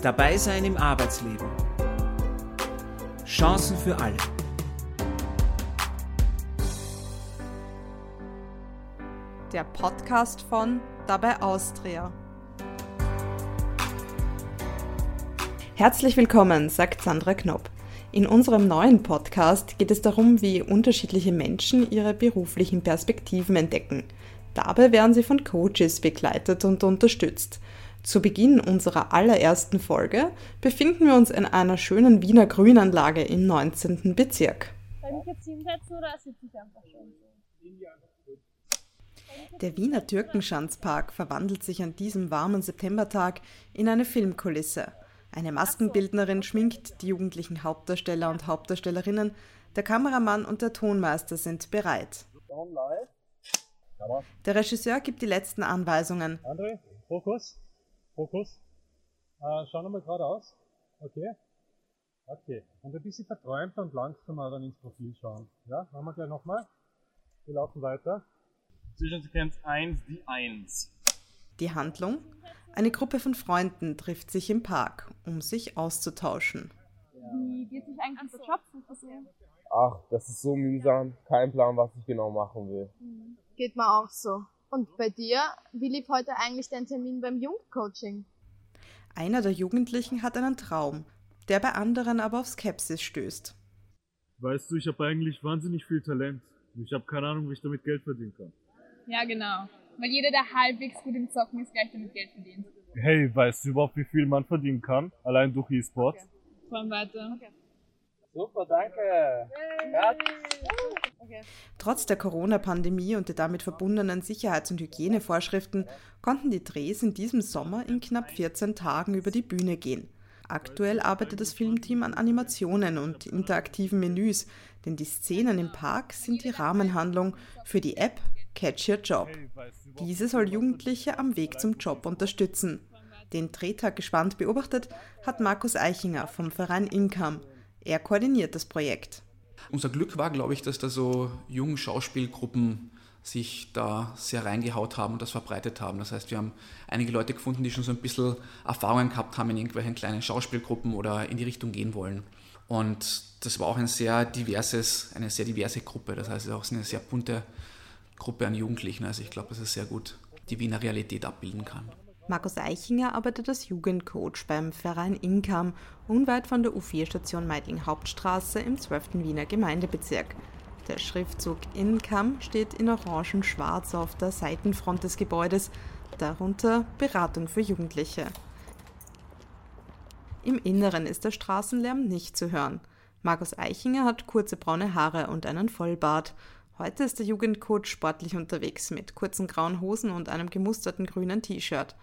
Dabei sein im Arbeitsleben. Chancen für alle. Der Podcast von Dabei Austria. Herzlich willkommen, sagt Sandra Knopp. In unserem neuen Podcast geht es darum, wie unterschiedliche Menschen ihre beruflichen Perspektiven entdecken. Dabei werden sie von Coaches begleitet und unterstützt. Zu Beginn unserer allerersten Folge befinden wir uns in einer schönen Wiener Grünanlage im 19. Bezirk. Soll ich jetzt hinsetzen oder sitze ich einfach schon Der Wiener Türkenschanzpark verwandelt sich an diesem warmen Septembertag in eine Filmkulisse. Eine Maskenbildnerin schminkt die jugendlichen Hauptdarsteller und Hauptdarstellerinnen. Der Kameramann und der Tonmeister sind bereit. Der Regisseur gibt die letzten Anweisungen. André, Fokus. Fokus. Äh, schau nochmal geradeaus. Okay. Okay. Und ein bisschen verträumter und langsamer dann ins Profil schauen. Ja, machen wir gleich nochmal. Wir laufen weiter. Zwischensequenz 1, die 1. Die Handlung? Eine Gruppe von Freunden trifft sich im Park, um sich auszutauschen. Wie geht sich eigentlich der Job? Ach, das ist so mühsam. Kein Plan, was ich genau machen will. Geht mir auch so. Und bei dir, wie lief heute eigentlich dein Termin beim Jugendcoaching? Einer der Jugendlichen hat einen Traum, der bei anderen aber auf Skepsis stößt. Weißt du, ich habe eigentlich wahnsinnig viel Talent. Ich habe keine Ahnung, wie ich damit Geld verdienen kann. Ja, genau. Weil jeder, der halbwegs gut im Zocken ist, gleich damit Geld verdient. Hey, weißt du überhaupt, wie viel man verdienen kann? Allein durch E-Sports? Okay. Fahren weiter. Okay. Super, danke. Okay. Trotz der Corona-Pandemie und der damit verbundenen Sicherheits- und Hygienevorschriften konnten die Drehs in diesem Sommer in knapp 14 Tagen über die Bühne gehen. Aktuell arbeitet das Filmteam an Animationen und interaktiven Menüs, denn die Szenen im Park sind die Rahmenhandlung für die App Catch Your Job. Diese soll Jugendliche am Weg zum Job unterstützen. Den Drehtag gespannt beobachtet hat Markus Eichinger vom Verein Income. Er koordiniert das Projekt. Unser Glück war, glaube ich, dass da so junge Schauspielgruppen sich da sehr reingehaut haben und das verbreitet haben. Das heißt, wir haben einige Leute gefunden, die schon so ein bisschen Erfahrungen gehabt haben in irgendwelchen kleinen Schauspielgruppen oder in die Richtung gehen wollen. Und das war auch ein sehr diverses, eine sehr diverse Gruppe. Das heißt, es ist auch eine sehr bunte Gruppe an Jugendlichen. Also ich glaube, dass es sehr gut die Wiener Realität abbilden kann. Markus Eichinger arbeitet als Jugendcoach beim Verein Income unweit von der U4-Station Meidling Hauptstraße im 12. Wiener Gemeindebezirk. Der Schriftzug Income steht in orangen-schwarz auf der Seitenfront des Gebäudes, darunter Beratung für Jugendliche. Im Inneren ist der Straßenlärm nicht zu hören. Markus Eichinger hat kurze braune Haare und einen Vollbart. Heute ist der Jugendcoach sportlich unterwegs mit kurzen grauen Hosen und einem gemusterten grünen T-Shirt.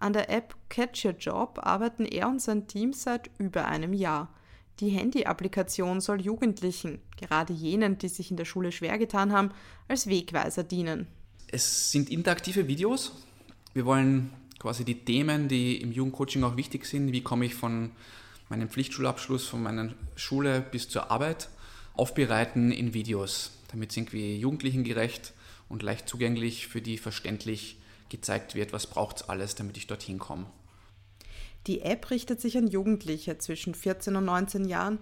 An der App Catch Your Job arbeiten er und sein Team seit über einem Jahr. Die Handy-Applikation soll Jugendlichen, gerade jenen, die sich in der Schule schwer getan haben, als Wegweiser dienen. Es sind interaktive Videos. Wir wollen quasi die Themen, die im Jugendcoaching auch wichtig sind, wie komme ich von meinem Pflichtschulabschluss, von meiner Schule bis zur Arbeit, aufbereiten in Videos, damit es irgendwie jugendlichengerecht und leicht zugänglich für die verständlich gezeigt wird, was braucht es alles, damit ich dorthin komme. Die App richtet sich an Jugendliche zwischen 14 und 19 Jahren,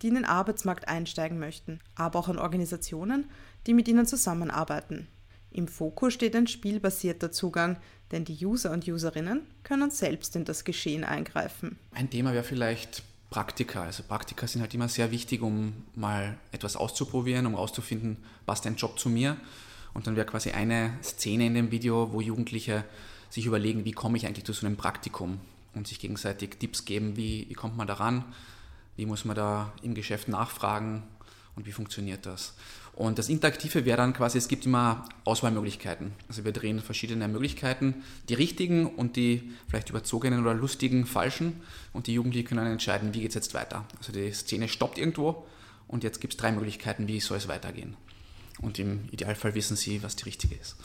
die in den Arbeitsmarkt einsteigen möchten, aber auch an Organisationen, die mit ihnen zusammenarbeiten. Im Fokus steht ein spielbasierter Zugang, denn die User und Userinnen können selbst in das Geschehen eingreifen. Ein Thema wäre vielleicht Praktika. Also Praktika sind halt immer sehr wichtig, um mal etwas auszuprobieren, um herauszufinden, passt ein Job zu mir. Und dann wäre quasi eine Szene in dem Video, wo Jugendliche sich überlegen, wie komme ich eigentlich zu so einem Praktikum und sich gegenseitig Tipps geben, wie, wie kommt man daran, wie muss man da im Geschäft nachfragen und wie funktioniert das. Und das Interaktive wäre dann quasi, es gibt immer Auswahlmöglichkeiten. Also wir drehen verschiedene Möglichkeiten, die richtigen und die vielleicht überzogenen oder lustigen, falschen. Und die Jugendlichen können dann entscheiden, wie geht es jetzt weiter. Also die Szene stoppt irgendwo und jetzt gibt es drei Möglichkeiten, wie soll es weitergehen und im Idealfall wissen sie, was die richtige ist.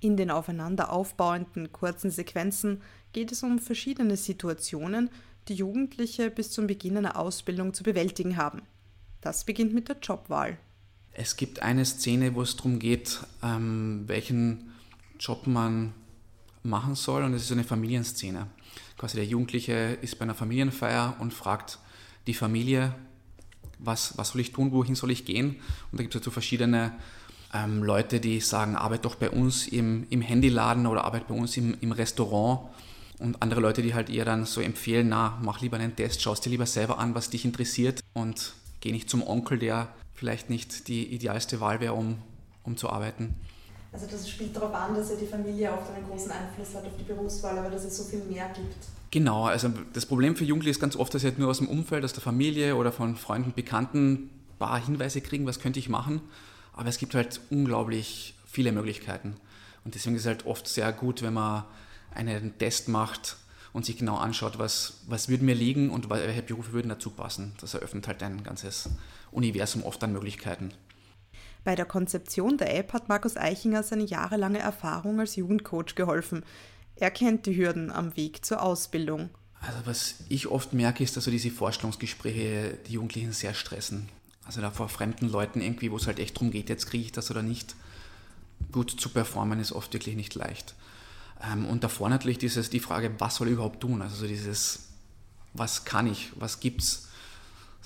In den aufeinander aufbauenden kurzen Sequenzen geht es um verschiedene Situationen, die Jugendliche bis zum Beginn einer Ausbildung zu bewältigen haben. Das beginnt mit der Jobwahl. Es gibt eine Szene, wo es darum geht, ähm, welchen Job man machen soll und es ist eine Familienszene. Quasi der Jugendliche ist bei einer Familienfeier und fragt die Familie, was, was soll ich tun, wohin soll ich gehen? Und da gibt es dazu verschiedene ähm, Leute, die sagen, arbeite doch bei uns im, im Handyladen oder arbeite bei uns im, im Restaurant. Und andere Leute, die halt eher dann so empfehlen, na, mach lieber einen Test, schau es dir lieber selber an, was dich interessiert und geh nicht zum Onkel, der vielleicht nicht die idealste Wahl wäre, um, um zu arbeiten. Also das spielt darauf an, dass ja die Familie oft einen großen Einfluss hat auf die Berufswahl, aber dass es so viel mehr gibt. Genau, also das Problem für Jugendliche ist ganz oft, dass sie halt nur aus dem Umfeld, aus der Familie oder von Freunden, Bekannten ein paar Hinweise kriegen, was könnte ich machen. Aber es gibt halt unglaublich viele Möglichkeiten. Und deswegen ist es halt oft sehr gut, wenn man einen Test macht und sich genau anschaut, was, was würde mir liegen und welche Berufe würden dazu passen. Das eröffnet halt ein ganzes Universum oft an Möglichkeiten. Bei der Konzeption der App hat Markus Eichinger seine jahrelange Erfahrung als Jugendcoach geholfen. Er kennt die Hürden am Weg zur Ausbildung. Also was ich oft merke, ist, dass so diese Vorstellungsgespräche die Jugendlichen sehr stressen. Also da vor fremden Leuten irgendwie, wo es halt echt darum geht, jetzt kriege ich das oder nicht. Gut zu performen ist oft wirklich nicht leicht. Ähm, und davor natürlich dieses, die Frage, was soll ich überhaupt tun? Also so dieses, was kann ich, was gibt's?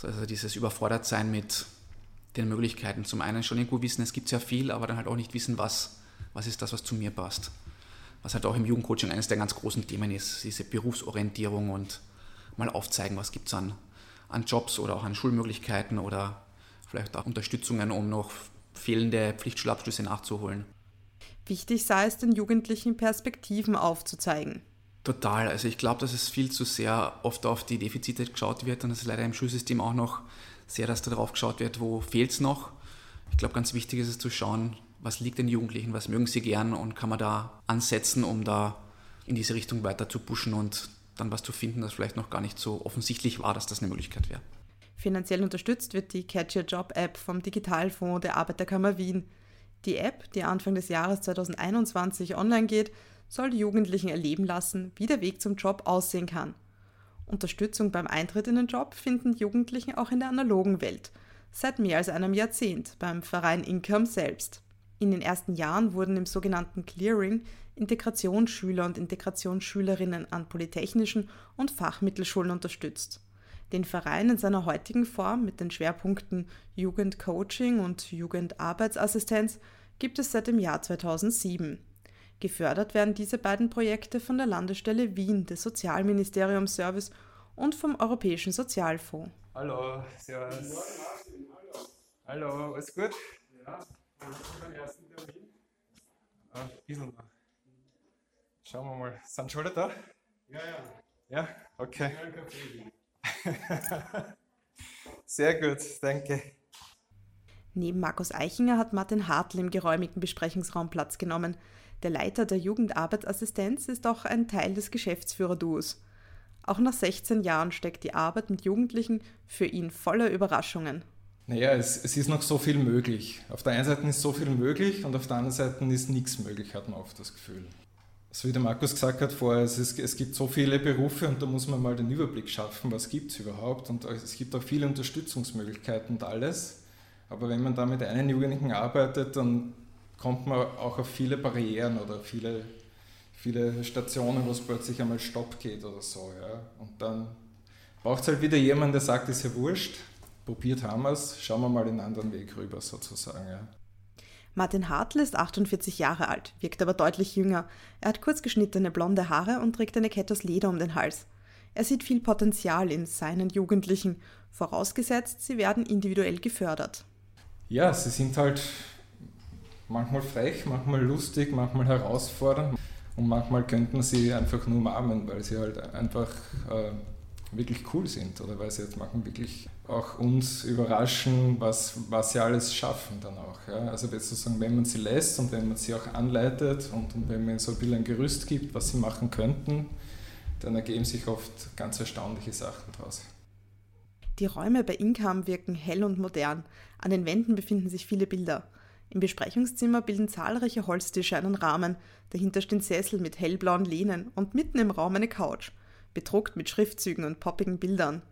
Also dieses Überfordertsein mit den Möglichkeiten. Zum einen schon irgendwo wissen, es gibt sehr viel, aber dann halt auch nicht wissen, was, was ist das, was zu mir passt. Was halt auch im Jugendcoaching eines der ganz großen Themen ist, diese Berufsorientierung und mal aufzeigen, was gibt es an, an Jobs oder auch an Schulmöglichkeiten oder vielleicht auch Unterstützungen, um noch fehlende Pflichtschulabschlüsse nachzuholen. Wichtig sei es, den Jugendlichen Perspektiven aufzuzeigen. Total. Also ich glaube, dass es viel zu sehr oft auf die Defizite geschaut wird und es ist leider im Schulsystem auch noch sehr, dass da drauf geschaut wird, wo fehlt es noch. Ich glaube, ganz wichtig ist es zu schauen, was liegt den Jugendlichen, was mögen sie gern und kann man da ansetzen, um da in diese Richtung weiter zu pushen und dann was zu finden, das vielleicht noch gar nicht so offensichtlich war, dass das eine Möglichkeit wäre. Finanziell unterstützt wird die Catch Your Job App vom Digitalfonds der Arbeiterkammer Wien. Die App, die Anfang des Jahres 2021 online geht, soll die Jugendlichen erleben lassen, wie der Weg zum Job aussehen kann. Unterstützung beim Eintritt in den Job finden Jugendlichen auch in der analogen Welt, seit mehr als einem Jahrzehnt beim Verein Income selbst. In den ersten Jahren wurden im sogenannten Clearing Integrationsschüler und Integrationsschülerinnen an polytechnischen und Fachmittelschulen unterstützt. Den Verein in seiner heutigen Form mit den Schwerpunkten Jugendcoaching und Jugendarbeitsassistenz gibt es seit dem Jahr 2007. Gefördert werden diese beiden Projekte von der Landesstelle Wien des Sozialministeriums Service und vom Europäischen Sozialfonds. Hallo, servus. Hallo, alles gut? Ja, beim ersten Termin. Ein bisschen noch. Schauen wir mal, sind schon alle da? Ja, ja. Ja, okay. Sehr gut, danke. Neben Markus Eichinger hat Martin Hartl im geräumigen Besprechungsraum Platz genommen. Der Leiter der Jugendarbeitsassistenz ist auch ein Teil des Geschäftsführerduos. Auch nach 16 Jahren steckt die Arbeit mit Jugendlichen für ihn voller Überraschungen. Naja, es, es ist noch so viel möglich. Auf der einen Seite ist so viel möglich und auf der anderen Seite ist nichts möglich, hat man oft das Gefühl. So wie der Markus gesagt hat vorher, es, ist, es gibt so viele Berufe und da muss man mal den Überblick schaffen, was gibt es überhaupt. Und es gibt auch viele Unterstützungsmöglichkeiten und alles. Aber wenn man da mit einem Jugendlichen arbeitet, dann kommt man auch auf viele Barrieren oder viele, viele Stationen, wo es plötzlich einmal Stopp geht oder so. Ja. Und dann braucht es halt wieder jemanden, der sagt, ist ja wurscht, probiert haben wir es, schauen wir mal den anderen Weg rüber sozusagen. Ja. Martin Hartl ist 48 Jahre alt, wirkt aber deutlich jünger. Er hat kurz geschnittene blonde Haare und trägt eine Kette aus Leder um den Hals. Er sieht viel Potenzial in seinen Jugendlichen, vorausgesetzt, sie werden individuell gefördert. Ja, sie sind halt manchmal frech, manchmal lustig, manchmal herausfordernd und manchmal könnte man sie einfach nur umarmen, weil sie halt einfach äh, wirklich cool sind oder weil sie jetzt machen wirklich auch uns überraschen, was, was sie alles schaffen dann auch. Ja. Also sozusagen, wenn man sie lässt und wenn man sie auch anleitet und, und wenn man ihnen so ein bisschen ein Gerüst gibt, was sie machen könnten, dann ergeben sich oft ganz erstaunliche Sachen daraus. Die Räume bei Income wirken hell und modern. An den Wänden befinden sich viele Bilder. Im Besprechungszimmer bilden zahlreiche Holztische einen Rahmen, dahinter stehen Sessel mit hellblauen Lehnen und mitten im Raum eine Couch, bedruckt mit Schriftzügen und poppigen Bildern.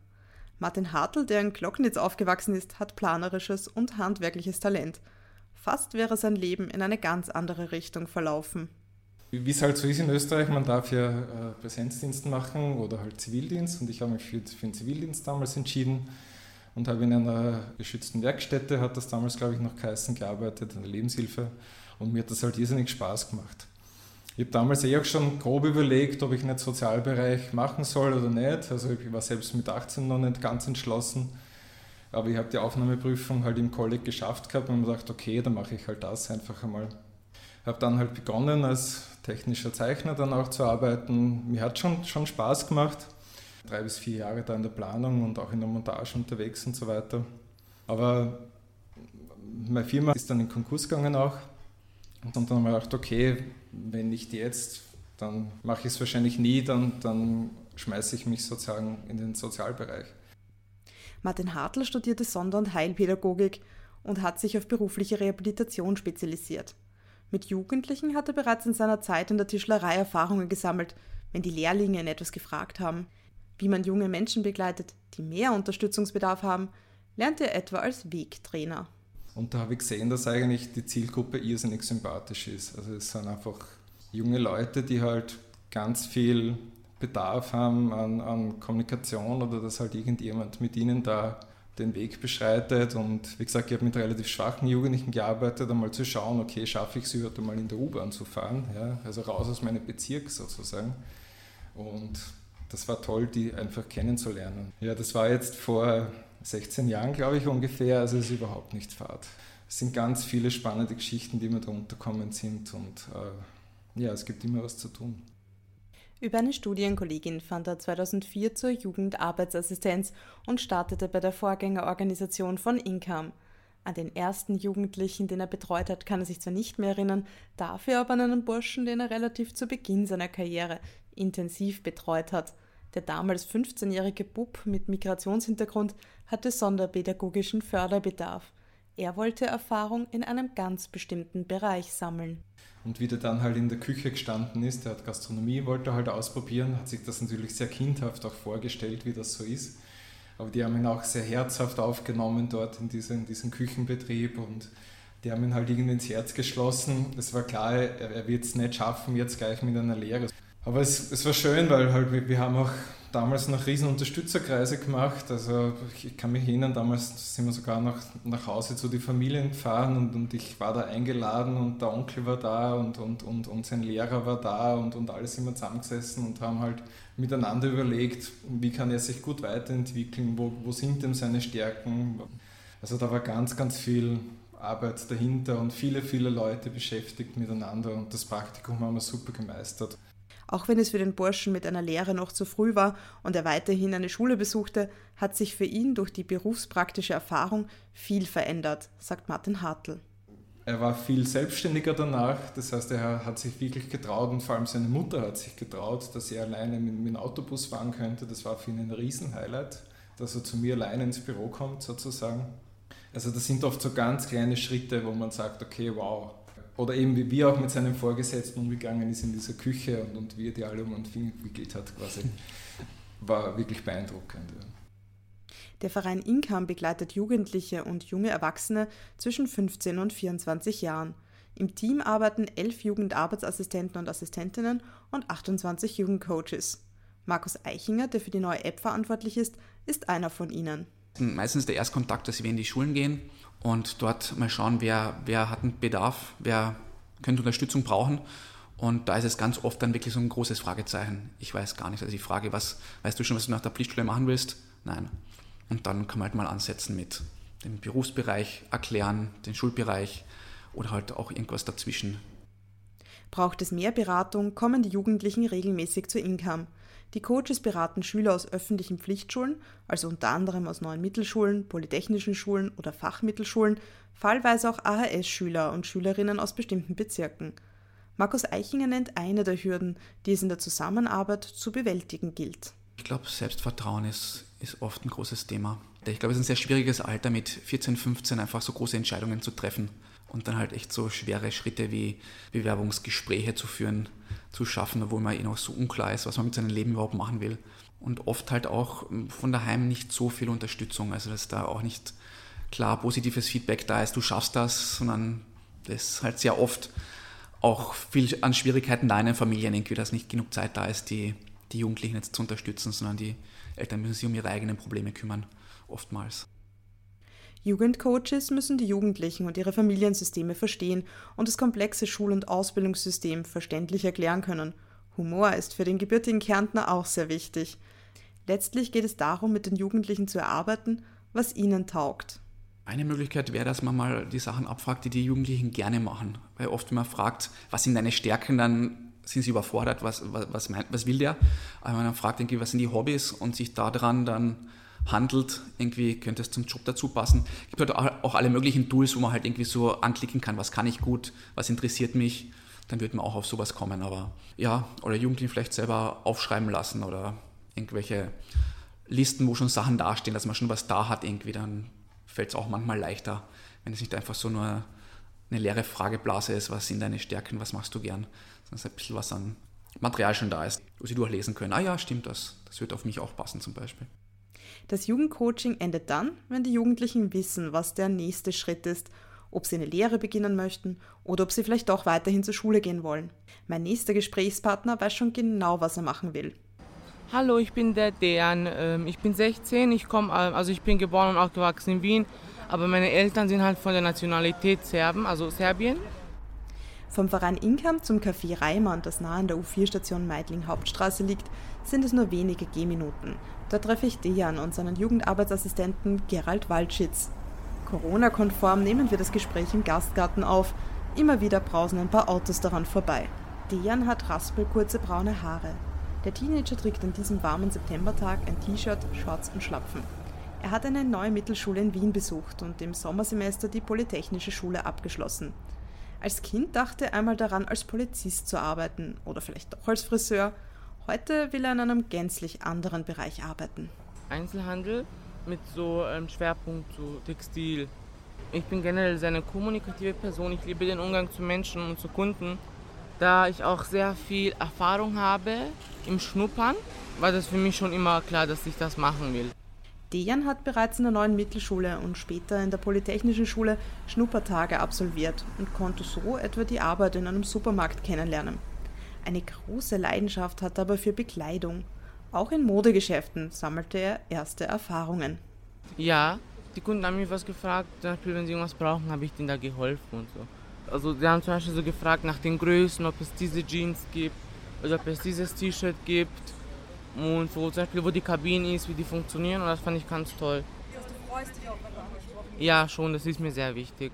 Martin Hartl, der in Glocknitz aufgewachsen ist, hat planerisches und handwerkliches Talent. Fast wäre sein Leben in eine ganz andere Richtung verlaufen. wie es halt so ist in Österreich, man darf ja äh, Präsenzdienst machen oder halt Zivildienst und ich habe mich für, für den Zivildienst damals entschieden und habe in einer geschützten Werkstätte, hat das damals glaube ich noch geheißen, gearbeitet, in der Lebenshilfe und mir hat das halt irrsinnig Spaß gemacht. Ich habe damals eh auch schon grob überlegt, ob ich nicht Sozialbereich machen soll oder nicht. Also ich war selbst mit 18 noch nicht ganz entschlossen. Aber ich habe die Aufnahmeprüfung halt im Kolleg geschafft gehabt und mir gedacht, okay, dann mache ich halt das einfach einmal. Habe dann halt begonnen als technischer Zeichner dann auch zu arbeiten. Mir hat schon, schon Spaß gemacht. Drei bis vier Jahre da in der Planung und auch in der Montage unterwegs und so weiter. Aber meine Firma ist dann in Konkurs gegangen auch. Und dann haben wir gedacht, okay, wenn nicht jetzt, dann mache ich es wahrscheinlich nie, dann, dann schmeiße ich mich sozusagen in den Sozialbereich. Martin Hartl studierte Sonder- und Heilpädagogik und hat sich auf berufliche Rehabilitation spezialisiert. Mit Jugendlichen hat er bereits in seiner Zeit in der Tischlerei Erfahrungen gesammelt, wenn die Lehrlinge in etwas gefragt haben. Wie man junge Menschen begleitet, die mehr Unterstützungsbedarf haben, lernt er etwa als Wegtrainer. Und da habe ich gesehen, dass eigentlich die Zielgruppe irrsinnig sympathisch ist. Also es sind einfach junge Leute, die halt ganz viel Bedarf haben an, an Kommunikation oder dass halt irgendjemand mit ihnen da den Weg beschreitet. Und wie gesagt, ich habe mit relativ schwachen Jugendlichen gearbeitet, einmal zu schauen, okay, schaffe ich es überhaupt einmal in der U-Bahn zu fahren, ja? also raus aus meinem Bezirk sozusagen. Und das war toll, die einfach kennenzulernen. Ja, das war jetzt vor 16 Jahren, glaube ich, ungefähr, also es ist überhaupt nicht fad. Es sind ganz viele spannende Geschichten, die mir da unterkommen sind und äh, ja, es gibt immer was zu tun. Über eine Studienkollegin fand er 2004 zur Jugendarbeitsassistenz und startete bei der Vorgängerorganisation von Income. An den ersten Jugendlichen, den er betreut hat, kann er sich zwar nicht mehr erinnern, dafür aber an einen Burschen, den er relativ zu Beginn seiner Karriere intensiv betreut hat. Der damals 15-jährige Bub mit Migrationshintergrund hatte sonderpädagogischen Förderbedarf. Er wollte Erfahrung in einem ganz bestimmten Bereich sammeln. Und wie der dann halt in der Küche gestanden ist, der hat Gastronomie, wollte halt ausprobieren, hat sich das natürlich sehr kindhaft auch vorgestellt, wie das so ist. Aber die haben ihn auch sehr herzhaft aufgenommen dort in, diese, in diesem Küchenbetrieb und die haben ihn halt irgendwie ins Herz geschlossen. Es war klar, er, er wird es nicht schaffen, jetzt gleich mit einer Lehre. Aber es, es war schön, weil halt wir, wir haben auch damals noch riesen Unterstützerkreise gemacht. Also ich kann mich erinnern, damals sind wir sogar noch nach Hause zu den Familien gefahren und, und ich war da eingeladen und der Onkel war da und, und, und, und sein Lehrer war da und, und alle sind wir zusammengesessen und haben halt miteinander überlegt, wie kann er sich gut weiterentwickeln, wo, wo sind denn seine Stärken. Also da war ganz, ganz viel Arbeit dahinter und viele, viele Leute beschäftigt miteinander und das Praktikum haben wir super gemeistert. Auch wenn es für den Burschen mit einer Lehre noch zu früh war und er weiterhin eine Schule besuchte, hat sich für ihn durch die berufspraktische Erfahrung viel verändert, sagt Martin Hartl. Er war viel selbstständiger danach, das heißt, er hat sich wirklich getraut und vor allem seine Mutter hat sich getraut, dass er alleine mit, dem Autobus fahren könnte. Das war für ihn ein Riesenhighlight, dass er zu mir alleine ins Büro kommt sozusagen. Also das sind oft so ganz kleine Schritte, wo man sagt, okay, wow, oder eben wie wir auch mit seinem Vorgesetzten umgegangen ist in dieser Küche und, und wie er die alle um den Finger gewickelt hat, quasi, war wirklich beeindruckend. Ja. Der Verein Income begleitet Jugendliche und junge Erwachsene zwischen 15 und 24 Jahren. Im Team arbeiten elf Jugendarbeitsassistenten und Assistentinnen und 28 Jugendcoaches. Markus Eichinger, der für die neue App verantwortlich ist, ist einer von ihnen. Meistens der Erstkontakt, dass wir in die Schulen gehen und dort mal schauen, wer, wer hat einen Bedarf, wer könnte Unterstützung brauchen. Und da ist es ganz oft dann wirklich so ein großes Fragezeichen. Ich weiß gar nicht. Also die Frage, was, weißt du schon, was du nach der Pflichtschule machen willst? Nein. Und dann kann man halt mal ansetzen mit dem Berufsbereich erklären, den Schulbereich oder halt auch irgendwas dazwischen. Braucht es mehr Beratung, kommen die Jugendlichen regelmäßig zu Income. Die Coaches beraten Schüler aus öffentlichen Pflichtschulen, also unter anderem aus neuen Mittelschulen, polytechnischen Schulen oder Fachmittelschulen, fallweise auch AHS-Schüler und Schülerinnen aus bestimmten Bezirken. Markus Eichinger nennt eine der Hürden, die es in der Zusammenarbeit zu bewältigen gilt. Ich glaube, Selbstvertrauen ist, ist oft ein großes Thema. Ich glaube, es ist ein sehr schwieriges Alter, mit 14, 15 einfach so große Entscheidungen zu treffen und dann halt echt so schwere Schritte wie Bewerbungsgespräche zu führen, zu schaffen, obwohl man eh noch so unklar ist, was man mit seinem Leben überhaupt machen will. Und oft halt auch von daheim nicht so viel Unterstützung, also dass da auch nicht klar positives Feedback da ist, du schaffst das, sondern das halt sehr oft auch viel an Schwierigkeiten da in den Familien, irgendwie, dass nicht genug Zeit da ist, die, die Jugendlichen jetzt zu unterstützen, sondern die Eltern müssen sich um ihre eigenen Probleme kümmern, oftmals. Jugendcoaches müssen die Jugendlichen und ihre Familiensysteme verstehen und das komplexe Schul- und Ausbildungssystem verständlich erklären können. Humor ist für den gebürtigen Kärntner auch sehr wichtig. Letztlich geht es darum, mit den Jugendlichen zu erarbeiten, was ihnen taugt. Eine Möglichkeit wäre, dass man mal die Sachen abfragt, die die Jugendlichen gerne machen. Weil oft, wenn man fragt, was sind deine Stärken, dann sind sie überfordert, was, was, was, meint, was will der? Aber wenn man dann fragt, irgendwie, was sind die Hobbys und sich daran dann handelt, irgendwie könnte es zum Job dazu passen. Es gibt halt auch alle möglichen Tools, wo man halt irgendwie so anklicken kann, was kann ich gut, was interessiert mich, dann wird man auch auf sowas kommen. Aber ja, oder Jugendlichen vielleicht selber aufschreiben lassen oder irgendwelche Listen, wo schon Sachen dastehen, dass man schon was da hat, irgendwie, dann fällt es auch manchmal leichter, wenn es nicht einfach so nur eine leere Frageblase ist, was sind deine Stärken, was machst du gern, sondern es ein bisschen was an Material schon da ist, wo sie durchlesen können. Ah ja, stimmt das, das wird auf mich auch passen zum Beispiel. Das Jugendcoaching endet dann, wenn die Jugendlichen wissen, was der nächste Schritt ist, ob sie eine Lehre beginnen möchten oder ob sie vielleicht doch weiterhin zur Schule gehen wollen. Mein nächster Gesprächspartner weiß schon genau, was er machen will. Hallo, ich bin der Dejan. Ähm, ich bin 16. Ich komme, äh, also ich bin geboren und aufgewachsen in Wien, aber meine Eltern sind halt von der Nationalität Serben, also Serbien. Vom Verein Inkam zum Café Reimann, das nahe an der U4-Station Meidling Hauptstraße liegt, sind es nur wenige Gehminuten. Da treffe ich Dejan und seinen Jugendarbeitsassistenten Gerald Waldschitz. Corona-konform nehmen wir das Gespräch im Gastgarten auf. Immer wieder brausen ein paar Autos daran vorbei. Dejan hat raspelkurze braune Haare. Der Teenager trägt an diesem warmen Septembertag ein T-Shirt, Shorts und Schlapfen. Er hat eine neue Mittelschule in Wien besucht und im Sommersemester die Polytechnische Schule abgeschlossen. Als Kind dachte er einmal daran, als Polizist zu arbeiten oder vielleicht doch als Friseur. Heute will er in einem gänzlich anderen Bereich arbeiten. Einzelhandel mit so einem ähm, Schwerpunkt zu Textil. Ich bin generell sehr eine kommunikative Person. Ich liebe den Umgang zu Menschen und zu Kunden. Da ich auch sehr viel Erfahrung habe im Schnuppern, war das für mich schon immer klar, dass ich das machen will. Dejan hat bereits in der neuen Mittelschule und später in der Polytechnischen Schule Schnuppertage absolviert und konnte so etwa die Arbeit in einem Supermarkt kennenlernen. Eine große Leidenschaft hat er aber für Bekleidung. Auch in Modegeschäften sammelte er erste Erfahrungen. Ja, die Kunden haben mich was gefragt, zum Beispiel wenn sie irgendwas brauchen, habe ich denen da geholfen und so. Also sie haben zum Beispiel so gefragt nach den Größen, ob es diese Jeans gibt oder ob es dieses T-Shirt gibt und so zum Beispiel, wo die Kabine ist, wie die funktionieren und das fand ich ganz toll. Das heißt, du freust dich auch, wenn du angesprochen wirst? Ja, schon, das ist mir sehr wichtig.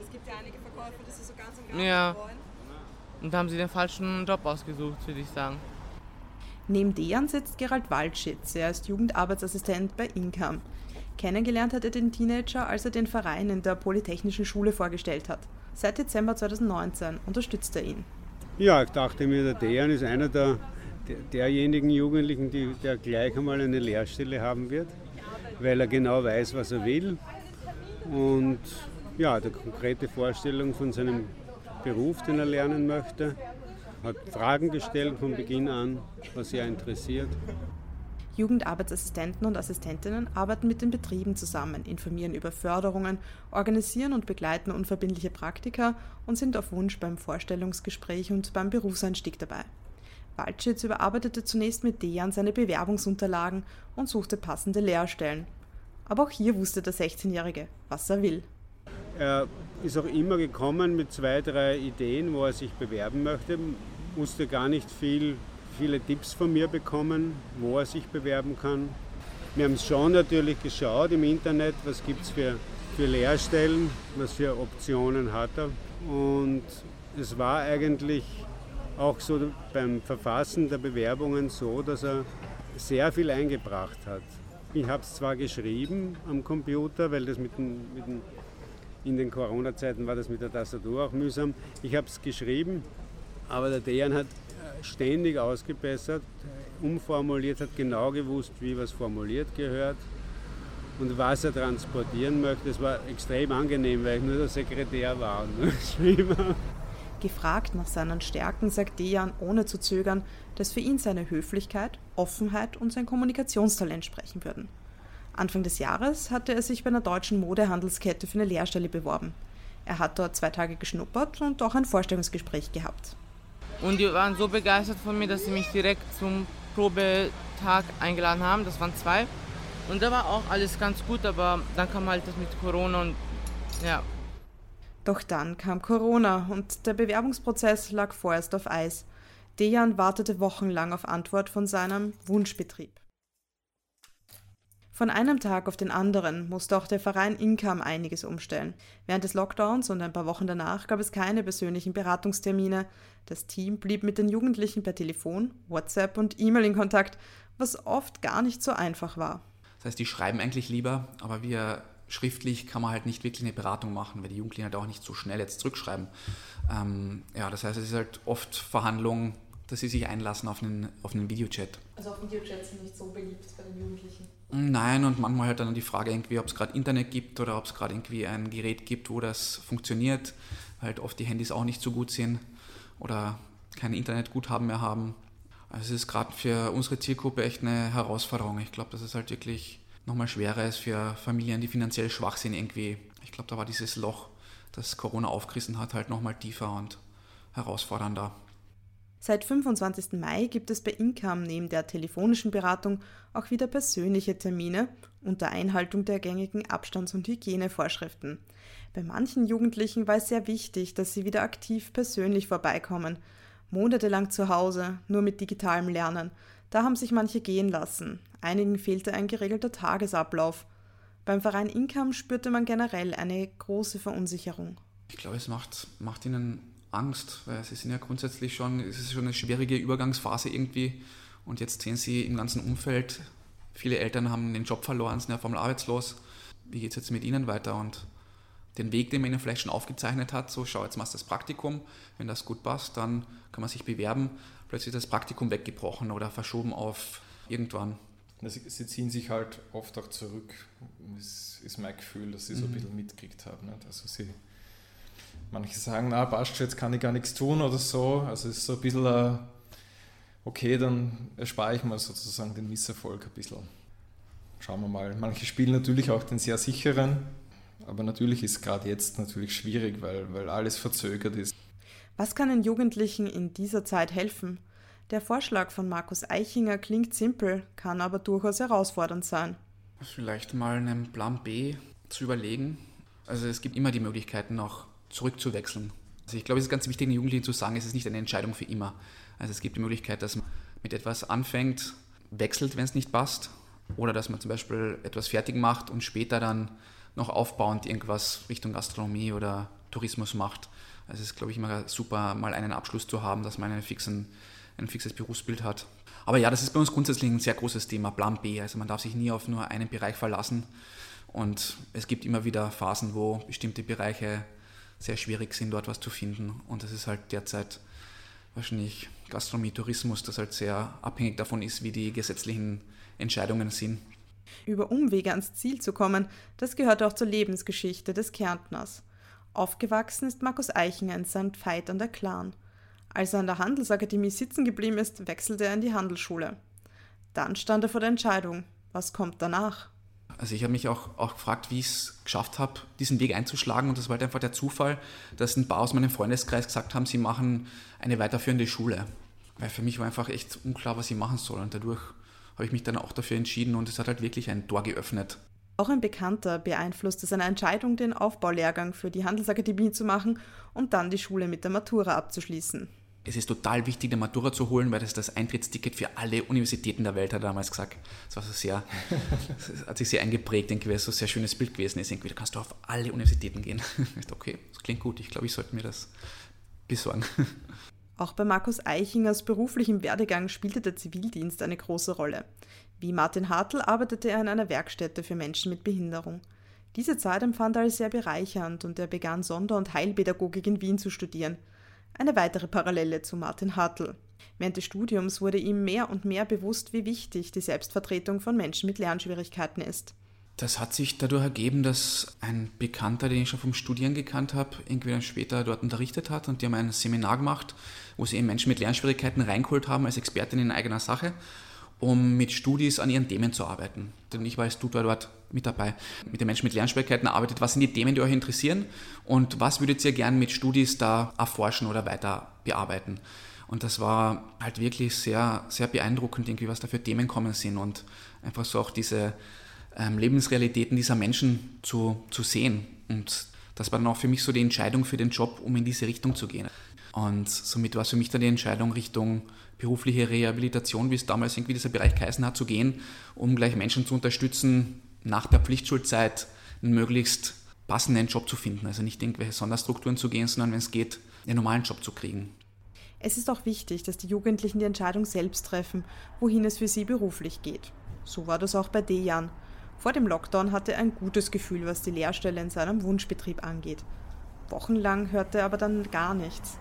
Es gibt ja einige Verkäufer, die sie so ganz und gar ja. nicht wollen. Und da haben sie den falschen Job ausgesucht, würde ich sagen. Neben Dejan sitzt Gerald Waldschitz. Er ist Jugendarbeitsassistent bei Incam. Kennengelernt hat er den Teenager, als er den Verein in der Polytechnischen Schule vorgestellt hat. Seit Dezember 2019 unterstützt er ihn. Ja, ich dachte mir, der Dejan ist einer der derjenigen Jugendlichen, die, der gleich einmal eine Lehrstelle haben wird, weil er genau weiß, was er will und ja, die konkrete Vorstellung von seinem Beruf, den er lernen möchte, hat Fragen gestellt von Beginn an, was er interessiert. Jugendarbeitsassistenten und Assistentinnen arbeiten mit den Betrieben zusammen, informieren über Förderungen, organisieren und begleiten unverbindliche Praktika und sind auf Wunsch beim Vorstellungsgespräch und beim Berufseinstieg dabei. Waldschitz überarbeitete zunächst mit Dejan seine Bewerbungsunterlagen und suchte passende Lehrstellen. Aber auch hier wusste der 16-Jährige, was er will. Er ist auch immer gekommen mit zwei, drei Ideen, wo er sich bewerben möchte, musste gar nicht viel, viele Tipps von mir bekommen, wo er sich bewerben kann. Wir haben schon natürlich geschaut im Internet, was gibt es für, für Lehrstellen, was für Optionen hat er. Und es war eigentlich auch so beim Verfassen der Bewerbungen so, dass er sehr viel eingebracht hat. Ich habe es zwar geschrieben am Computer, weil das mit den, mit den in den Corona-Zeiten war das mit der Tastatur auch mühsam. Ich habe es geschrieben, aber der Dejan hat ständig ausgebessert, umformuliert, hat genau gewusst, wie was formuliert gehört und was er transportieren möchte. Das war extrem angenehm, weil ich nur der Sekretär war. Gefragt nach seinen Stärken sagt Dejan ohne zu zögern, dass für ihn seine Höflichkeit, Offenheit und sein Kommunikationstalent sprechen würden. Anfang des Jahres hatte er sich bei einer deutschen Modehandelskette für eine Lehrstelle beworben. Er hat dort zwei Tage geschnuppert und auch ein Vorstellungsgespräch gehabt. Und die waren so begeistert von mir, dass sie mich direkt zum Probetag eingeladen haben. Das waren zwei. Und da war auch alles ganz gut, aber dann kam halt das mit Corona und ja. Doch dann kam Corona und der Bewerbungsprozess lag vorerst auf Eis. Dejan wartete wochenlang auf Antwort von seinem Wunschbetrieb. Von einem Tag auf den anderen musste auch der Verein Income einiges umstellen. Während des Lockdowns und ein paar Wochen danach gab es keine persönlichen Beratungstermine. Das Team blieb mit den Jugendlichen per Telefon, WhatsApp und E-Mail in Kontakt, was oft gar nicht so einfach war. Das heißt, die schreiben eigentlich lieber, aber wir schriftlich kann man halt nicht wirklich eine Beratung machen, weil die Jugendlichen halt auch nicht so schnell jetzt zurückschreiben. Ähm, ja, das heißt, es ist halt oft Verhandlungen, dass sie sich einlassen auf einen, auf einen Videochat. Also auf Videochats sind nicht so beliebt bei den Jugendlichen. Nein, und manchmal halt dann die Frage irgendwie, ob es gerade Internet gibt oder ob es gerade irgendwie ein Gerät gibt, wo das funktioniert, weil halt oft die Handys auch nicht so gut sind oder kein Internetguthaben mehr haben. Also es ist gerade für unsere Zielgruppe echt eine Herausforderung. Ich glaube, dass es halt wirklich nochmal schwerer ist für Familien, die finanziell schwach sind irgendwie. Ich glaube, da war dieses Loch, das Corona aufgerissen hat, halt nochmal tiefer und herausfordernder. Seit 25. Mai gibt es bei Income neben der telefonischen Beratung auch wieder persönliche Termine unter Einhaltung der gängigen Abstands- und Hygienevorschriften. Bei manchen Jugendlichen war es sehr wichtig, dass sie wieder aktiv persönlich vorbeikommen. Monatelang zu Hause, nur mit digitalem Lernen. Da haben sich manche gehen lassen. Einigen fehlte ein geregelter Tagesablauf. Beim Verein Income spürte man generell eine große Verunsicherung. Ich glaube, es macht, macht ihnen Angst, weil sie sind ja grundsätzlich schon, es ist schon eine schwierige Übergangsphase irgendwie und jetzt sehen sie im ganzen Umfeld, viele Eltern haben den Job verloren, sind ja vom arbeitslos. Wie geht es jetzt mit ihnen weiter? Und den Weg, den man ihnen vielleicht schon aufgezeichnet hat, so schau, jetzt machst du das Praktikum, wenn das gut passt, dann kann man sich bewerben, plötzlich ist das Praktikum weggebrochen oder verschoben auf irgendwann. Sie ziehen sich halt oft auch zurück, das ist mein Gefühl, dass sie so ein mhm. bisschen mitgekriegt haben. Nicht? Also sie Manche sagen, na passt jetzt kann ich gar nichts tun oder so. Also es ist so ein bisschen, uh, okay, dann erspare ich mal sozusagen den Misserfolg ein bisschen. Schauen wir mal. Manche spielen natürlich auch den sehr sicheren, aber natürlich ist gerade jetzt natürlich schwierig, weil, weil alles verzögert ist. Was kann den Jugendlichen in dieser Zeit helfen? Der Vorschlag von Markus Eichinger klingt simpel, kann aber durchaus herausfordernd sein. Vielleicht mal einen Plan B zu überlegen. Also es gibt immer die Möglichkeiten, auch zurückzuwechseln. Also ich glaube, es ist ganz wichtig, den Jugendlichen zu sagen, es ist nicht eine Entscheidung für immer. Also es gibt die Möglichkeit, dass man mit etwas anfängt, wechselt, wenn es nicht passt, oder dass man zum Beispiel etwas fertig macht und später dann noch aufbauend irgendwas Richtung Gastronomie oder Tourismus macht. Also es ist, glaube ich, immer super, mal einen Abschluss zu haben, dass man einen fixen, ein fixes Berufsbild hat. Aber ja, das ist bei uns grundsätzlich ein sehr großes Thema, Plan B. Also man darf sich nie auf nur einen Bereich verlassen. Und es gibt immer wieder Phasen, wo bestimmte Bereiche sehr schwierig sind, dort was zu finden. Und das ist halt derzeit wahrscheinlich Gastronomie, Tourismus, das halt sehr abhängig davon ist, wie die gesetzlichen Entscheidungen sind. Über Umwege ans Ziel zu kommen, das gehört auch zur Lebensgeschichte des Kärntners. Aufgewachsen ist Markus Eichinger in St. Veit an der Klan. Als er an der Handelsakademie sitzen geblieben ist, wechselte er in die Handelsschule. Dann stand er vor der Entscheidung, was kommt danach? Also ich habe mich auch, auch gefragt, wie ich es geschafft habe, diesen Weg einzuschlagen. Und das war halt einfach der Zufall, dass ein paar aus meinem Freundeskreis gesagt haben, sie machen eine weiterführende Schule. Weil für mich war einfach echt unklar, was ich machen soll. Und dadurch habe ich mich dann auch dafür entschieden und es hat halt wirklich ein Tor geöffnet. Auch ein Bekannter beeinflusste seine Entscheidung, den Aufbaulehrgang für die Handelsakademie zu machen und dann die Schule mit der Matura abzuschließen es ist total wichtig, eine Matura zu holen, weil das das Eintrittsticket für alle Universitäten der Welt hat er damals gesagt. Das war so sehr, das hat sich sehr eingeprägt, denke ich, weil es so ein sehr schönes Bild gewesen ist. Irgendwie, da kannst du auf alle Universitäten gehen. okay, das klingt gut. Ich glaube, ich sollte mir das besorgen. Auch bei Markus Eichingers beruflichem Werdegang spielte der Zivildienst eine große Rolle. Wie Martin Hartl arbeitete er in einer Werkstätte für Menschen mit Behinderung. Diese Zeit empfand er als sehr bereichernd und er begann Sonder- und Heilpädagogik in Wien zu studieren – eine weitere Parallele zu Martin Hartl. Während des Studiums wurde ihm mehr und mehr bewusst, wie wichtig die Selbstvertretung von Menschen mit Lernschwierigkeiten ist. Das hat sich dadurch ergeben, dass ein Bekannter, den ich schon vom Studieren gekannt habe, irgendwie dann später dort unterrichtet hat und die haben ein Seminar gemacht, wo sie eben Menschen mit Lernschwierigkeiten reingeholt haben als Expertin in eigener Sache, um mit Studis an ihren Themen zu arbeiten. Denn ich war als Tutor dort mit dabei. Mit den Menschen mit Lernschwierigkeiten arbeitet. Was sind die Themen, die euch interessieren und was würdet ihr gern mit Studis da erforschen oder weiter bearbeiten? Und das war halt wirklich sehr, sehr beeindruckend, irgendwie, was da für Themen kommen sind und einfach so auch diese ähm, Lebensrealitäten dieser Menschen zu, zu sehen. Und das war dann auch für mich so die Entscheidung für den Job, um in diese Richtung zu gehen. Und somit war es für mich dann die Entscheidung Richtung berufliche Rehabilitation, wie es damals irgendwie dieser Bereich geheißen hat, zu gehen, um gleich Menschen zu unterstützen, nach der Pflichtschulzeit einen möglichst passenden Job zu finden. Also nicht irgendwelche Sonderstrukturen zu gehen, sondern wenn es geht, einen normalen Job zu kriegen. Es ist auch wichtig, dass die Jugendlichen die Entscheidung selbst treffen, wohin es für sie beruflich geht. So war das auch bei Dejan. Vor dem Lockdown hatte er ein gutes Gefühl, was die Lehrstelle in seinem Wunschbetrieb angeht. Wochenlang hörte er aber dann gar nichts.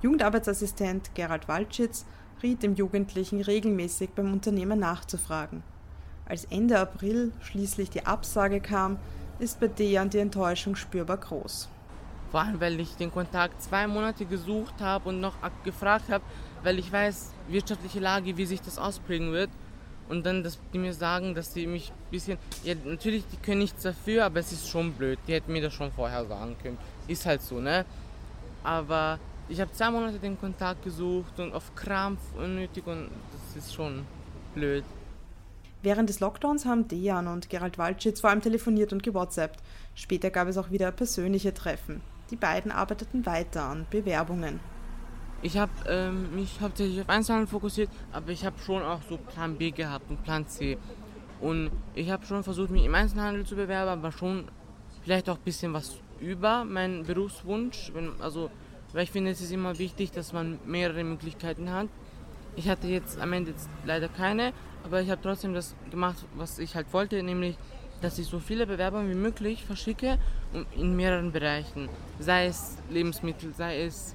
Jugendarbeitsassistent Gerald Walschitz riet dem Jugendlichen regelmäßig beim Unternehmer nachzufragen. Als Ende April schließlich die Absage kam, ist bei Dejan die Enttäuschung spürbar groß. Vor allem, weil ich den Kontakt zwei Monate gesucht habe und noch gefragt habe, weil ich weiß, wirtschaftliche Lage, wie sich das ausprägen wird. Und dann, dass die mir sagen, dass sie mich ein bisschen. Ja, natürlich, die können nichts dafür, aber es ist schon blöd. Die hätten mir das schon vorher sagen können. Ist halt so, ne? Aber ich habe zwei Monate den Kontakt gesucht und auf Krampf unnötig und das ist schon blöd. Während des Lockdowns haben Dejan und Gerald Walschitz vor allem telefoniert und gewhatsappt. Später gab es auch wieder persönliche Treffen. Die beiden arbeiteten weiter an Bewerbungen. Ich habe ähm, mich hauptsächlich auf Einzelhandel fokussiert, aber ich habe schon auch so Plan B gehabt und Plan C. Und ich habe schon versucht, mich im Einzelhandel zu bewerben, aber schon vielleicht auch ein bisschen was über meinen Berufswunsch. Wenn, also, weil ich finde, es ist immer wichtig, dass man mehrere Möglichkeiten hat. Ich hatte jetzt am Ende jetzt leider keine, aber ich habe trotzdem das gemacht, was ich halt wollte, nämlich, dass ich so viele Bewerber wie möglich verschicke in mehreren Bereichen. Sei es Lebensmittel, sei es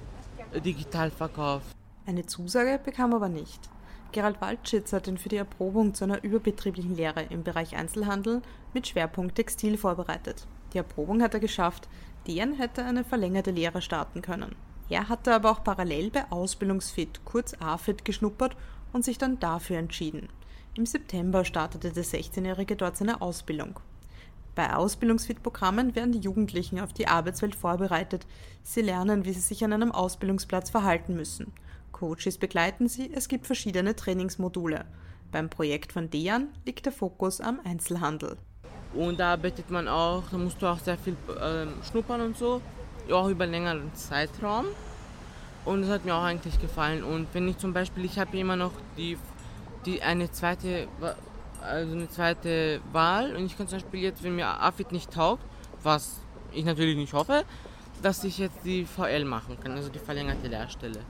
Digitalverkauf. Eine Zusage bekam aber nicht. Gerald Waldschitz hat ihn für die Erprobung zu einer überbetrieblichen Lehre im Bereich Einzelhandel mit Schwerpunkt Textil vorbereitet. Die Erprobung hat er geschafft, deren hätte eine verlängerte Lehre starten können. Er hatte aber auch parallel bei Ausbildungsfit, kurz AFIT, geschnuppert und sich dann dafür entschieden. Im September startete der 16-Jährige dort seine Ausbildung. Bei Ausbildungsfit-Programmen werden die Jugendlichen auf die Arbeitswelt vorbereitet. Sie lernen, wie sie sich an einem Ausbildungsplatz verhalten müssen. Coaches begleiten sie, es gibt verschiedene Trainingsmodule. Beim Projekt von Dejan liegt der Fokus am Einzelhandel. Und da arbeitet man auch, da musst du auch sehr viel äh, schnuppern und so, auch über einen längeren Zeitraum. Und das hat mir auch eigentlich gefallen. Und wenn ich zum Beispiel, ich habe immer noch die die eine zweite, also eine zweite Wahl und ich kann zum Beispiel jetzt, wenn mir AFIT nicht taugt, was ich natürlich nicht hoffe, dass ich jetzt die VL machen kann, also die verlängerte Lehrstelle.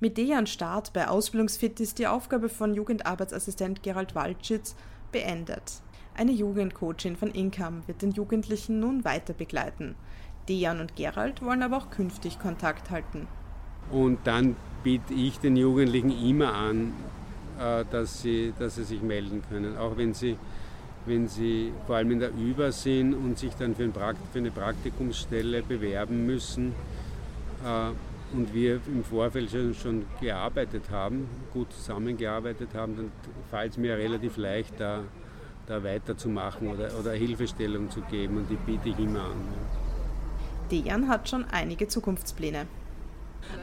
Mit deren Start bei Ausbildungsfit ist die Aufgabe von Jugendarbeitsassistent Gerald Walschitz beendet. Eine Jugendcoachin von Income wird den Jugendlichen nun weiter begleiten. Dejan und Gerald wollen aber auch künftig Kontakt halten. Und dann biete ich den Jugendlichen immer an, dass sie, dass sie sich melden können. Auch wenn sie, wenn sie vor allem in der Über sind und sich dann für, ein für eine Praktikumsstelle bewerben müssen äh, und wir im Vorfeld schon, schon gearbeitet haben, gut zusammengearbeitet haben, dann fällt es mir relativ leicht, da, da weiterzumachen oder, oder Hilfestellung zu geben und die biete ich immer an. Dejan hat schon einige Zukunftspläne.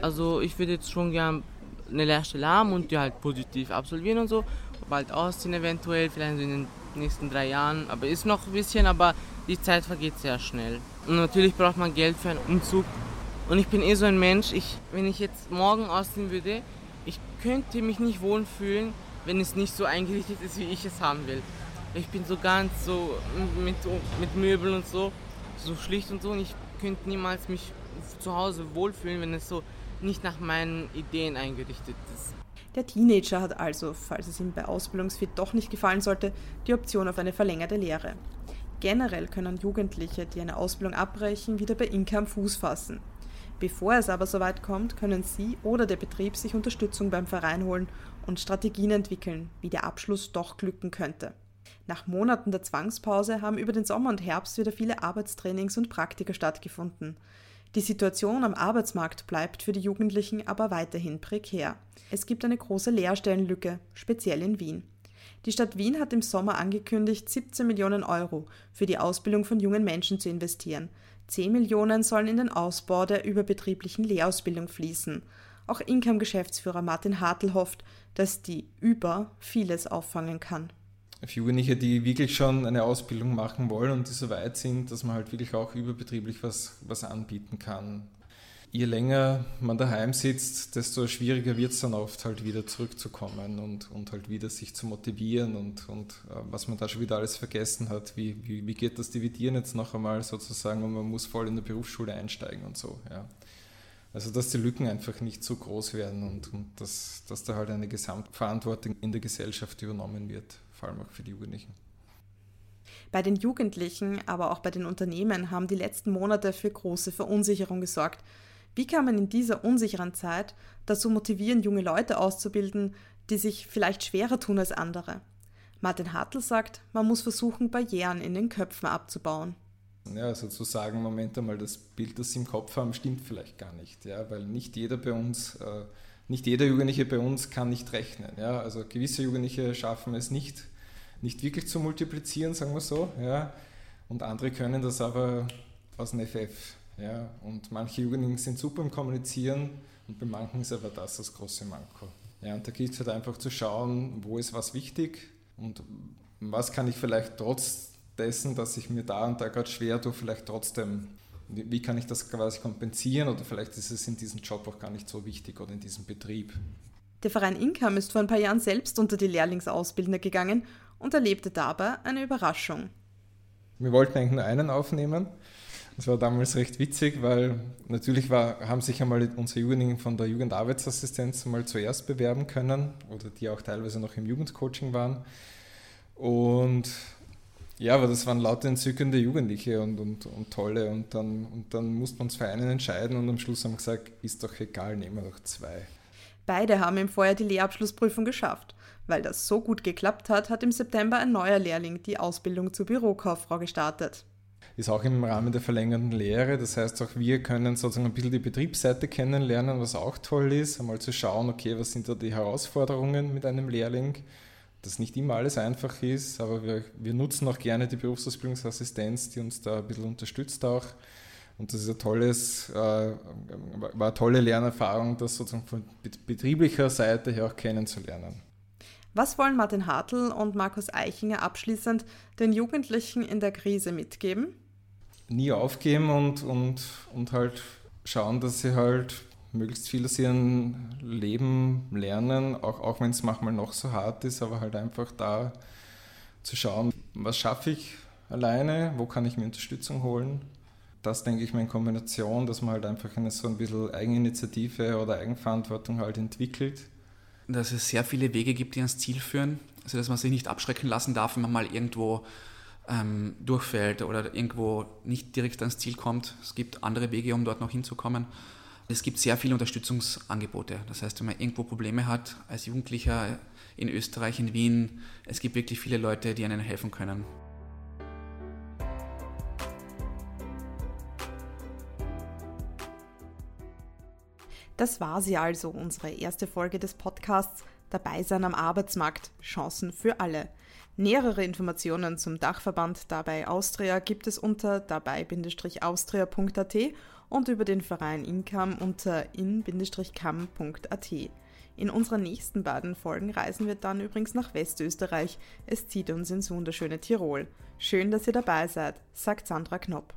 Also ich würde jetzt schon gern eine Lehrstelle haben und die halt positiv absolvieren und so. Bald ausziehen eventuell, vielleicht in den nächsten drei Jahren. Aber ist noch ein bisschen, aber die Zeit vergeht sehr schnell. Und natürlich braucht man Geld für einen Umzug. Und ich bin eh so ein Mensch, ich, wenn ich jetzt morgen ausziehen würde, ich könnte mich nicht wohlfühlen, wenn es nicht so eingerichtet ist, wie ich es haben will. Ich bin so ganz so mit, mit Möbeln und so, so schlicht und so. Und ich könnte niemals mich zu Hause wohlfühlen, wenn es so nicht nach meinen Ideen eingerichtet ist. Der Teenager hat also, falls es ihm bei Ausbildungsfit doch nicht gefallen sollte, die Option auf eine verlängerte Lehre. Generell können Jugendliche, die eine Ausbildung abbrechen, wieder bei Income Fuß fassen. Bevor es aber soweit kommt, können Sie oder der Betrieb sich Unterstützung beim Verein holen und Strategien entwickeln, wie der Abschluss doch glücken könnte. Nach Monaten der Zwangspause haben über den Sommer und Herbst wieder viele Arbeitstrainings und Praktika stattgefunden. Die Situation am Arbeitsmarkt bleibt für die Jugendlichen aber weiterhin prekär. Es gibt eine große Lehrstellenlücke, speziell in Wien. Die Stadt Wien hat im Sommer angekündigt, 17 Millionen Euro für die Ausbildung von jungen Menschen zu investieren. 10 Millionen sollen in den Ausbau der überbetrieblichen Lehrausbildung fließen. Auch Income-Geschäftsführer Martin Hartl hofft, dass die Über vieles auffangen kann. Für Jugendliche, die wirklich schon eine Ausbildung machen wollen und die so weit sind, dass man halt wirklich auch überbetrieblich was, was anbieten kann je länger man daheim sitzt, desto schwieriger wird es dann oft halt wieder zurückzukommen und, und halt wieder sich zu motivieren und, und äh, was man da schon wieder alles vergessen hat, wie, wie, wie geht das Dividieren jetzt noch einmal sozusagen und man muss voll in der Berufsschule einsteigen und so. Ja. Also dass die Lücken einfach nicht zu groß werden und, und dass, dass da halt eine Gesamtverantwortung in der Gesellschaft übernommen wird, vor allem auch für die Jugendlichen. Bei den Jugendlichen, aber auch bei den Unternehmen haben die letzten Monate für große Verunsicherung gesorgt. Wie kann man in dieser unsicheren Zeit dazu motivieren, junge Leute auszubilden, die sich vielleicht schwerer tun als andere? Martin Hartl sagt, man muss versuchen, Barrieren in den Köpfen abzubauen. Ja, also zu sagen, Moment einmal, das Bild, das Sie im Kopf haben, stimmt vielleicht gar nicht, ja, weil nicht jeder bei uns, äh, nicht jeder Jugendliche bei uns kann nicht rechnen. Ja, also gewisse Jugendliche schaffen es nicht, nicht wirklich zu multiplizieren, sagen wir so, ja, und andere können das aber aus dem FF. Ja, und manche Jugendlichen sind super im Kommunizieren und bei manchen ist aber das das große Manko. Ja, und da gilt es halt einfach zu schauen, wo ist was wichtig und was kann ich vielleicht trotz dessen, dass ich mir da und da gerade schwer tue, vielleicht trotzdem, wie kann ich das quasi kompensieren oder vielleicht ist es in diesem Job auch gar nicht so wichtig oder in diesem Betrieb. Der Verein Income ist vor ein paar Jahren selbst unter die Lehrlingsausbildner gegangen und erlebte dabei eine Überraschung. Wir wollten eigentlich nur einen aufnehmen das war damals recht witzig, weil natürlich war, haben sich einmal unsere Jugendlichen von der Jugendarbeitsassistenz mal zuerst bewerben können oder die auch teilweise noch im Jugendcoaching waren. Und ja, aber das waren lauter entzückende Jugendliche und, und, und tolle. Und dann, und dann musste man uns für einen entscheiden und am Schluss haben wir gesagt, ist doch egal, nehmen wir doch zwei. Beide haben im Vorjahr die Lehrabschlussprüfung geschafft. Weil das so gut geklappt hat, hat im September ein neuer Lehrling die Ausbildung zur Bürokauffrau gestartet ist auch im Rahmen der verlängerten Lehre. Das heißt, auch wir können sozusagen ein bisschen die Betriebsseite kennenlernen, was auch toll ist, einmal zu schauen, okay, was sind da die Herausforderungen mit einem Lehrling, dass nicht immer alles einfach ist, aber wir, wir nutzen auch gerne die Berufsausbildungsassistenz, die uns da ein bisschen unterstützt auch. Und das ist ein tolles, äh, war eine tolle Lernerfahrung, das sozusagen von betrieblicher Seite her auch kennenzulernen. Was wollen Martin Hartl und Markus Eichinger abschließend den Jugendlichen in der Krise mitgeben? nie aufgeben und, und, und halt schauen, dass sie halt möglichst viel aus ihrem Leben lernen, auch, auch wenn es manchmal noch so hart ist, aber halt einfach da zu schauen, was schaffe ich alleine, wo kann ich mir Unterstützung holen. Das denke ich mal in Kombination, dass man halt einfach eine so ein bisschen Eigeninitiative oder Eigenverantwortung halt entwickelt. Dass es sehr viele Wege gibt, die ans Ziel führen. Also dass man sich nicht abschrecken lassen darf, wenn man mal irgendwo ähm, durchfällt oder irgendwo nicht direkt ans Ziel kommt. Es gibt andere Wege, um dort noch hinzukommen. Es gibt sehr viele Unterstützungsangebote. Das heißt, wenn man irgendwo Probleme hat, als Jugendlicher in Österreich, in Wien, es gibt wirklich viele Leute, die einen helfen können. Das war sie also, unsere erste Folge des Podcasts Dabei sein am Arbeitsmarkt, Chancen für alle. Nähere Informationen zum Dachverband Dabei Austria gibt es unter dabei-austria.at und über den Verein Incam unter in-cam.at. In unseren nächsten beiden Folgen reisen wir dann übrigens nach Westösterreich. Es zieht uns ins wunderschöne Tirol. Schön, dass ihr dabei seid, sagt Sandra Knopp.